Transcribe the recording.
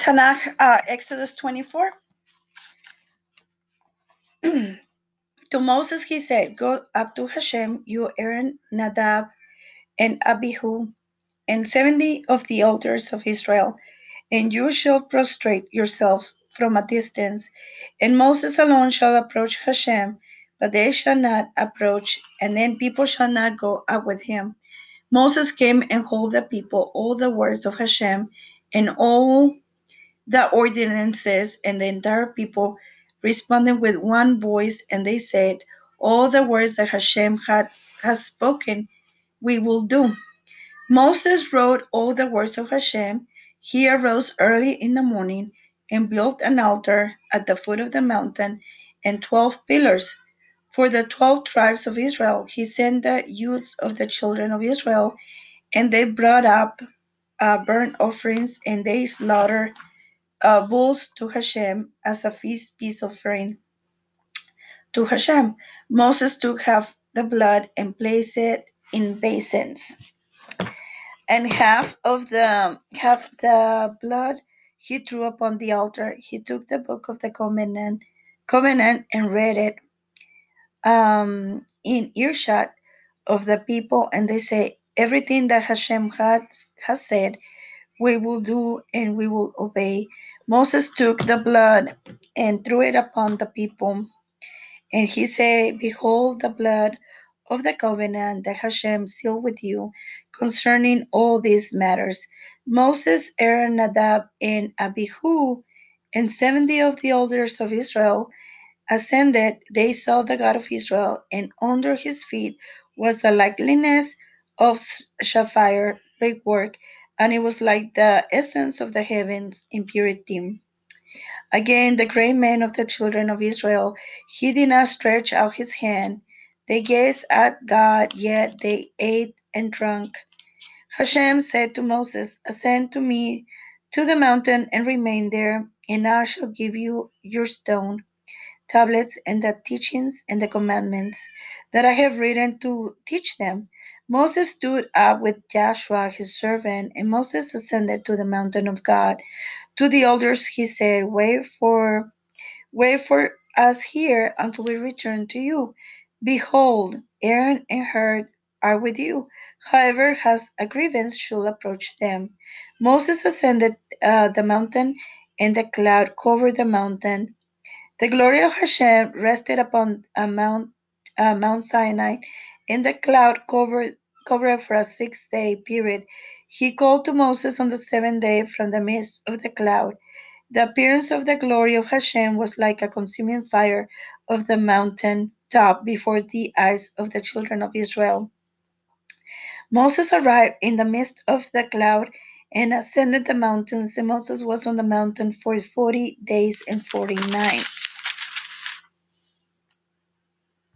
Tanakh, uh, Exodus 24. to Moses he said, Go up to Hashem, you Aaron, Nadab, and Abihu, and seventy of the elders of Israel, and you shall prostrate yourselves from a distance, and Moses alone shall approach Hashem, but they shall not approach, and then people shall not go up with him. Moses came and told the people all the words of Hashem and all the ordinances, and the entire people responded with one voice, and they said, All the words that Hashem had has spoken, we will do. Moses wrote all the words of Hashem. He arose early in the morning and built an altar at the foot of the mountain and twelve pillars. For the twelve tribes of Israel, he sent the youths of the children of Israel, and they brought up uh, burnt offerings, and they slaughtered uh, bulls to Hashem as a feast peace offering to Hashem. Moses took half the blood and placed it in basins, and half of the half the blood he threw upon the altar. He took the book of the covenant, covenant and read it um, in earshot of the people, and they say, Everything that Hashem has, has said, we will do and we will obey. Moses took the blood and threw it upon the people. And he said, Behold the blood of the covenant that Hashem sealed with you concerning all these matters. Moses, Aaron, Nadab, and Abihu, and seventy of the elders of Israel ascended. They saw the God of Israel, and under his feet was the likeness of sapphire brickwork, and it was like the essence of the heavens in purity. Again, the great men of the children of Israel, he did not stretch out his hand. They gazed at God, yet they ate and drank. Hashem said to Moses, Ascend to me to the mountain and remain there, and I shall give you your stone tablets and the teachings and the commandments that I have written to teach them. Moses stood up with Joshua his servant, and Moses ascended to the mountain of God. To the elders he said, Wait for wait for us here until we return to you. Behold, Aaron and Hur are with you. However has a grievance should approach them. Moses ascended uh, the mountain, and the cloud covered the mountain. The glory of Hashem rested upon a Mount, uh, Mount Sinai, and the cloud covered, covered for a six day period. He called to Moses on the seventh day from the midst of the cloud. The appearance of the glory of Hashem was like a consuming fire of the mountain top before the eyes of the children of Israel. Moses arrived in the midst of the cloud and ascended the mountains, and Moses was on the mountain for forty days and forty nights.